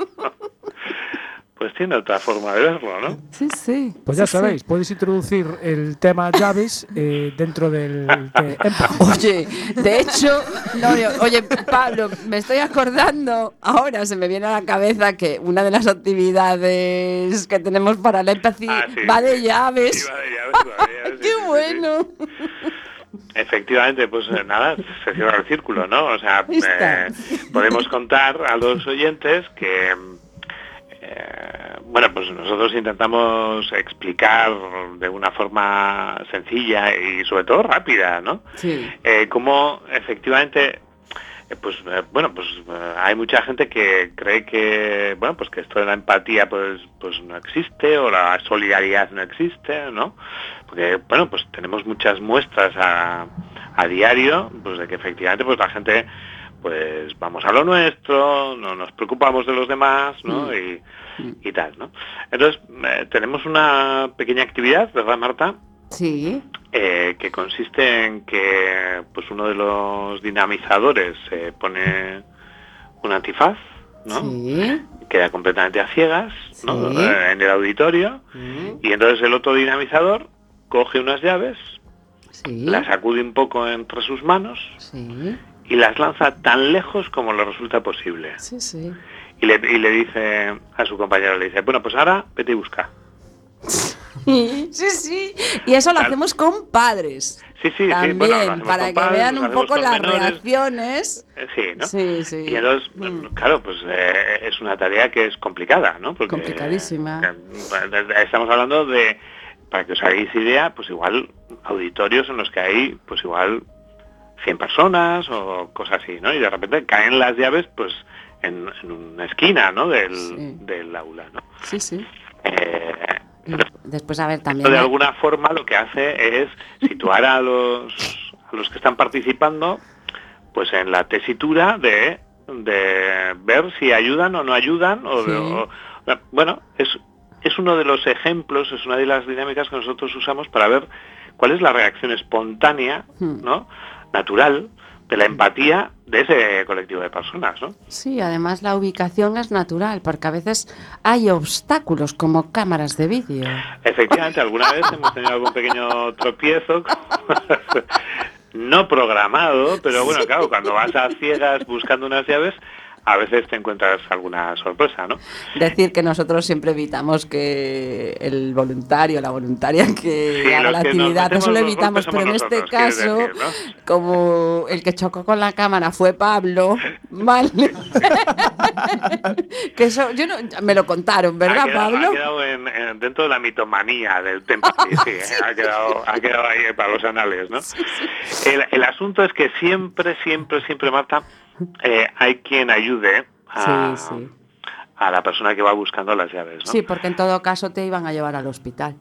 pues tiene otra forma de verlo, ¿no? Sí, sí. Pues ya sí, sí. sabéis, podéis introducir el tema llaves eh, dentro del de. [laughs] Oye, de hecho, no, yo- oye, Pablo, me estoy acordando, ahora se me viene a la cabeza que una de las actividades que tenemos para la empathy Ah, sí, va de llaves. Sí, va de llaves, va de llaves, [laughs] ¡Qué bueno! Efectivamente, pues eh, nada, se cierra el círculo, ¿no? O sea, eh, podemos contar a los oyentes que, eh, bueno, pues nosotros intentamos explicar de una forma sencilla y sobre todo rápida, ¿no? Sí. Eh, cómo efectivamente eh, pues bueno pues hay mucha gente que cree que bueno pues que esto de la empatía pues pues no existe o la solidaridad no existe no porque bueno pues tenemos muchas muestras a, a diario pues de que efectivamente pues la gente pues vamos a lo nuestro no nos preocupamos de los demás no y, y tal no entonces eh, tenemos una pequeña actividad verdad Marta Sí. eh, que consiste en que pues uno de los dinamizadores se pone un antifaz, ¿no? Sí. Queda completamente a ciegas, ¿no? Sí. Eh, en el auditorio Mm, y entonces el otro dinamizador coge unas llaves, Sí. las sacude un poco entre sus manos Sí. Y las lanza tan lejos como le resulta posible. Sí, sí. Y le, y le dice a su compañero, le dice, bueno, pues ahora vete y busca. [laughs] Sí, sí. Y eso lo hacemos con padres. Sí, sí, sí, También, bueno, lo hacemos para con que padres, vean un poco las menores. reacciones. Eh, Sí, ¿no? Sí, sí. Y entonces, Mm. claro, pues eh, es una tarea que es complicada, ¿no? Porque, Complicadísima. eh, estamos hablando de, para que os hagáis idea, pues igual auditorios en los que hay, pues igual 100 personas o cosas así, ¿no? Y de repente caen las llaves, pues en, en una esquina, ¿no? Del, Sí. del aula, ¿no? Sí, sí. Eh, Y después, a ver, también. de alguna forma lo que hace es situar a los, a los que están participando pues en la tesitura de, de ver si ayudan o no ayudan. O, de- Sí. o- bueno, es, es uno de los ejemplos, es una de las dinámicas que nosotros usamos para ver cuál es la reacción espontánea, Hmm. ¿no? Natural, de la empatía de ese colectivo de personas. ¿no? Sí, además la ubicación es natural, porque a veces hay obstáculos como cámaras de vídeo. Efectivamente, alguna vez [laughs] hemos tenido algún pequeño tropiezo, [laughs] no programado, pero bueno, claro, cuando vas a ciegas buscando unas llaves, a veces te encuentras alguna sorpresa, ¿no? Decir que nosotros siempre evitamos que el voluntario, la voluntaria que Sí, haga la que actividad, metemos eso lo los evitamos, pero en este caso, decir, ¿no? como el que chocó con la cámara fue Pablo, ¿vale? [laughs] que eso, yo no, me lo contaron, ¿verdad, ha quedado, Pablo? Ha quedado en- en- dentro de la mitomanía del templo, sí, sí, [laughs] eh, ha, quedado, ha quedado ahí para los anales, ¿no? El, el asunto es que siempre, siempre, siempre, Marta, eh, hay quien ayude a, Sí, sí. a la persona que va buscando las llaves, ¿no? Sí, porque en todo caso te iban a llevar al hospital.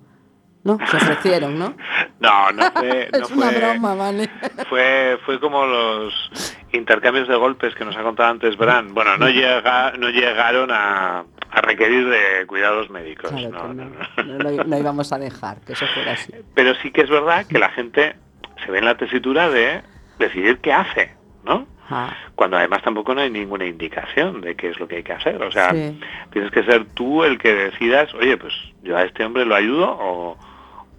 ¿No? Se ofrecieron, ¿no? [laughs] No, no fue, [laughs] no es una fue- broma, ¿vale? [laughs] Fue, fue como los intercambios de golpes que nos ha contado antes Bran. Bueno, no, llega, no llegaron a, a requerir de cuidados médicos. Claro no, no, no, no íbamos a dejar que eso fuera así. Pero sí que es verdad que la gente se ve en la tesitura de decidir qué hace, ¿no? Ah, Cuando además tampoco no hay ninguna indicación de qué es lo que hay que hacer. O sea, Sí. tienes que ser tú el que decidas, oye, pues yo a este hombre lo ayudo o,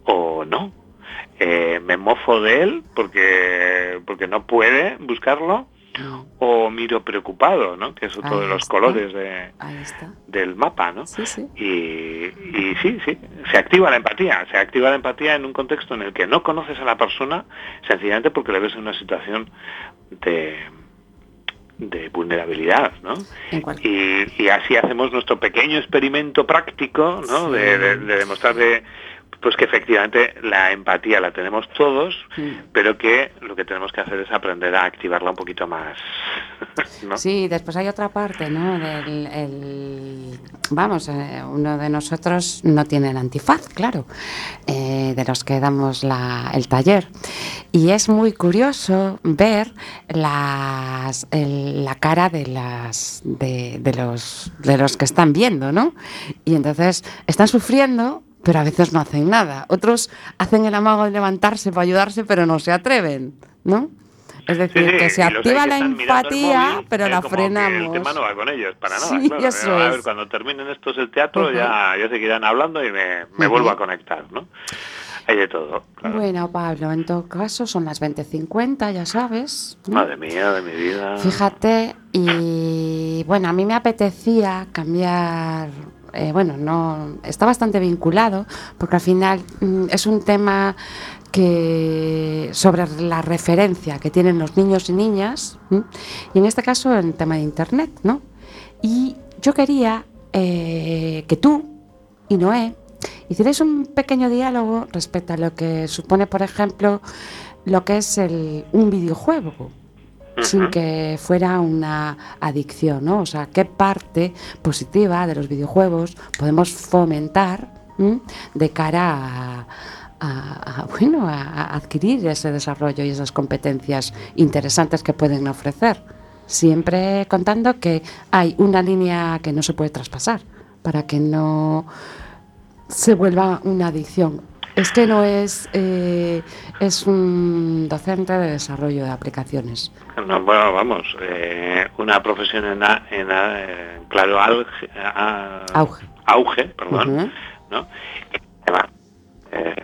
o no. Eh, me mofo de él porque, porque no puede buscarlo o miro preocupado, ¿no? Que es otro Ahí de los está. colores de, del mapa, ¿no? Sí, sí. Y, y sí, sí, se activa la empatía, se activa la empatía en un contexto en el que no conoces a la persona sencillamente porque le ves en una situación de, de vulnerabilidad, ¿no? Y, y así hacemos nuestro pequeño experimento práctico, ¿no? Sí. De, de- de demostrar de, pues que efectivamente la empatía la tenemos todos, pero que lo que tenemos que hacer es aprender a activarla un poquito más, [laughs] ¿no? Sí, después hay otra parte, ¿no? Del, el- vamos, eh, uno de nosotros no tiene el antifaz, claro, eh, de los que damos la- el taller. Y es muy curioso ver las, el- la cara de, las, de, de los, de los que están viendo, ¿no? Y entonces están sufriendo, pero a veces no hacen nada. Otros hacen el amago de levantarse para ayudarse, pero no se atreven, ¿no? Es decir, Sí, sí, que se activa la empatía, móvil, pero eh, la frenamos. El tema no va con ellos, para nada. Sí, claro. eso a es. ver, cuando terminen estos el teatro ya, ya seguirán hablando y me, me vuelvo a conectar, ¿no? Hay de todo. claro. Bueno, Pablo, en todo caso son las 20.50, ya sabes. ¿no? Madre mía, de mi vida. Fíjate, y bueno, a mí me apetecía cambiar, eh, bueno, no, está bastante vinculado, porque al final mm, es un tema que sobre la referencia que tienen los niños y niñas, y en este caso el tema de Internet, ¿no? Y yo quería eh, que tú y Noé hicierais un pequeño diálogo respecto a lo que supone, por ejemplo, lo que es el, un videojuego sin que fuera una adicción, ¿no? O sea, qué parte positiva de los videojuegos podemos fomentar ¿m? de cara a, a- a, bueno, a adquirir ese desarrollo y esas competencias interesantes que pueden ofrecer. Siempre contando que hay una línea que no se puede traspasar para que no se vuelva una adicción. Es que no es, eh, es un docente de desarrollo de aplicaciones. No, bueno, vamos, eh, una profesión en, a- en a- en claro auge, a- Auge. auge, perdón, Ujú. ¿no? Y además, eh,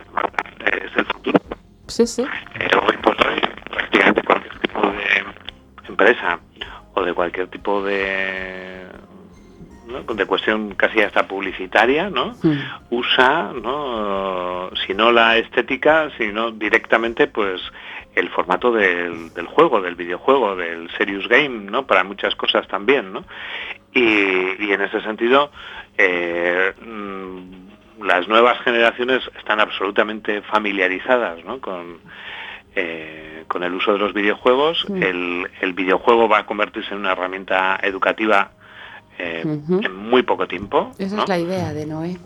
es el futuro. Sí, sí. Eh, hoy por hoy, prácticamente cualquier tipo de empresa o de cualquier tipo de ¿no? de cuestión casi hasta publicitaria, ¿no? Mm. Usa, ¿no? Si no la estética, sino directamente, pues el formato del, del juego, del videojuego, del serious game, ¿no? Para muchas cosas también, ¿no? Y, y en ese sentido, eh, mm, las nuevas generaciones están absolutamente familiarizadas, ¿no? Con, eh, con el uso de los videojuegos. Mm. El, el videojuego va a convertirse en una herramienta educativa eh, en muy poco tiempo. Esa ¿no? es la idea de Noé.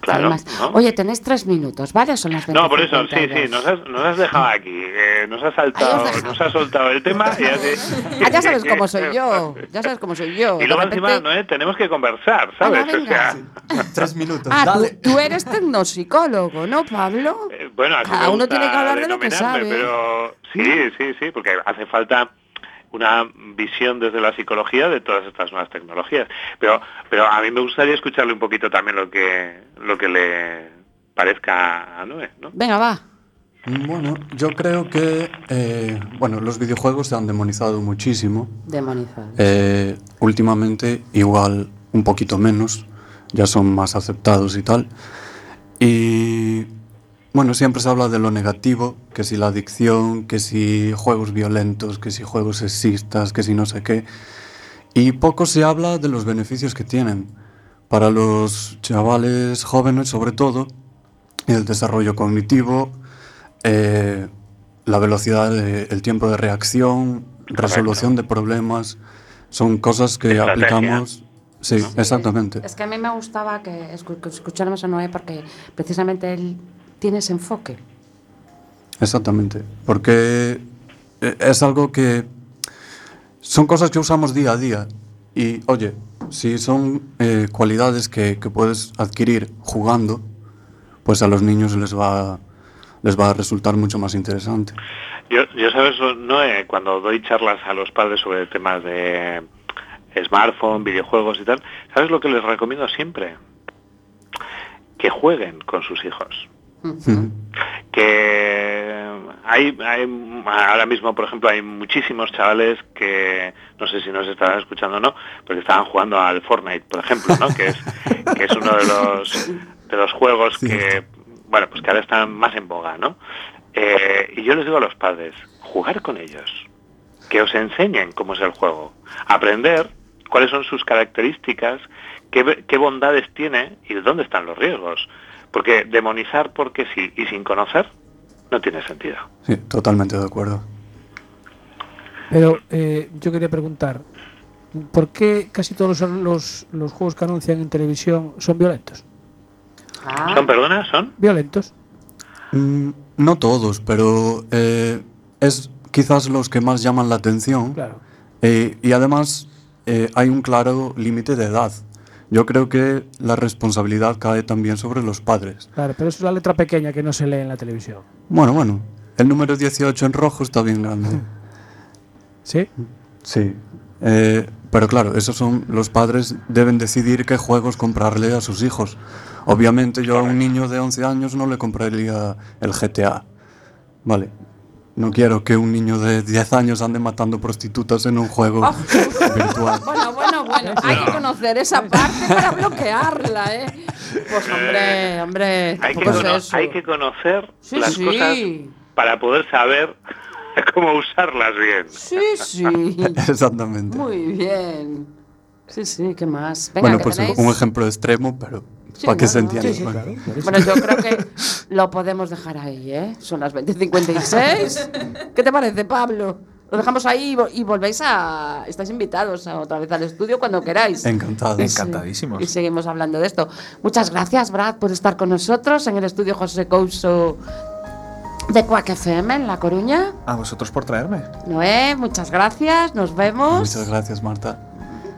Claro, Además, ¿no? Oye, tenéis tres minutos, ¿vale? Son las No, por eso, sí, 20:52. sí, nos has, nos has dejado aquí, eh, nos has saltado, nos has soltado el tema y así- [laughs] Ah, ya sabes cómo soy yo. Ya sabes cómo soy yo. Y luego repente- encima, ¿no, eh? tenemos que conversar, ¿sabes? Venga, O sea. Tres minutos, Ah, tú, dale. tú eres tecnopsicólogo, ¿no, Pablo? eh, bueno, así Cada uno tiene que hablar de lo que sabe. Pero sí, sí, sí, porque hace falta una visión desde la psicología de todas estas nuevas tecnologías. Pero, pero a mí me gustaría escucharle un poquito también lo que, lo que le parezca a Noé, ¿no? Venga, va. Bueno, yo creo que eh, bueno, los videojuegos se han demonizado muchísimo. Demonizado. Eh, últimamente igual un poquito menos, ya son más aceptados y tal. Y bueno, siempre se habla de lo negativo, que si la adicción, que si juegos violentos, que si juegos sexistas, que si no sé qué. Y poco se habla de los beneficios que tienen para los chavales jóvenes, sobre todo, el desarrollo cognitivo, eh, la velocidad, de- el tiempo de reacción, resolución de problemas, son cosas que Estrategia. aplicamos. Sí, exactamente. Es que a mí me gustaba que escucháramos a Noé porque precisamente él tiene ese enfoque. Exactamente. Porque eh, es algo que son cosas que usamos día a día. Y oye, si son eh, cualidades que, que puedes adquirir jugando, pues a los niños les va, les va a resultar mucho más interesante. Yo, yo sabes, no, Eh, cuando doy charlas a los padres sobre temas de smartphone, videojuegos y tal, ¿sabes lo que les recomiendo siempre? Que jueguen con sus hijos. Que hay, hay ahora mismo, por ejemplo, hay muchísimos chavales que no sé si nos estarán escuchando o no, pero que estaban jugando al Fortnite, por ejemplo, ¿no? Que es que es uno de los de los juegos que bueno, pues que ahora están más en boga, ¿no? Eh, y yo les digo a los padres, jugar con ellos, que os enseñen cómo es el juego, aprender cuáles son sus características, qué, qué bondades tiene y dónde están los riesgos. Porque demonizar porque sí y sin conocer no tiene sentido. Sí, totalmente de acuerdo. Pero eh, yo quería preguntar, ¿por qué casi todos los, los, los juegos que anuncian en televisión son violentos? Ah, ¿Son, perdona? ¿Son? Violentos. Mm, no todos, pero eh, es quizás los que más llaman la atención. Claro. Eh, y además eh, hay un claro límite de edad. Yo creo que la responsabilidad cae también sobre los padres. Claro, pero es la letra pequeña que no se lee en la televisión. Bueno, bueno, el número 18 en rojo está bien grande. [laughs] ¿Sí? Sí. Eh, pero claro, esos son los padres deben decidir qué juegos comprarle a sus hijos. Obviamente yo a un niño de 11 años no le compraría el GTA. Vale. No quiero que un niño de 10 años ande matando prostitutas en un juego virtual. [laughs] Bueno, bueno, bueno. Hay que conocer esa parte para bloquearla, ¿eh? Pues hombre, hombre. Hay que, tampoco es cono- eso. hay que conocer Sí, las sí. cosas para poder saber [laughs] cómo usarlas bien. Sí, sí. [laughs] Exactamente. Muy bien. Sí, sí, ¿qué más? Venga, bueno, pues tenéis- un ejemplo extremo, pero Sí, para que se bueno, entienda. sí, sí, Bueno. Bueno, yo creo que lo podemos dejar ahí, ¿eh? Son las 20.56. ¿Qué te parece, Pablo? Lo dejamos ahí y vo- y volvéis a... Estáis invitados a otra vez al estudio cuando queráis. Encantado. Sí. Encantadísimos. Y seguimos hablando de esto. Muchas gracias, Brad, por estar con nosotros en el estudio José Couso de Quack FM en La Coruña. A vosotros por traerme. Noé, muchas gracias. Nos vemos. Muchas gracias, Marta.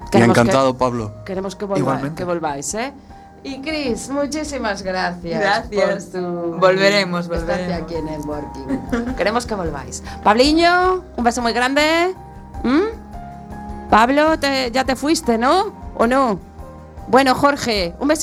Y Queremos encantado, que- Pablo. Queremos que, volva- que volváis, ¿eh? Y Chris, muchísimas gracias. Gracias. por tu Volveremos, volveremos. aquí en Networking. Queremos que volváis. Pabliño, un beso muy grande. ¿Mm? Pablo, te- ya te fuiste, ¿no? ¿O no? Bueno, Jorge, un besito.